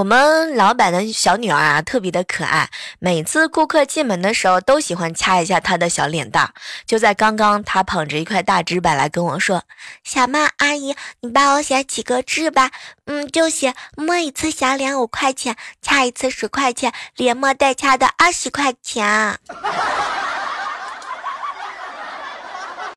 我们老板的小女儿啊特别的可爱。每次顾客进门的时候都喜欢掐一下她的小脸蛋就在刚刚她捧着一块大纸板来跟我说小曼阿姨你帮我写几个字吧。嗯就写摸一次小脸五块钱掐一次十块钱连摸带掐的二十块钱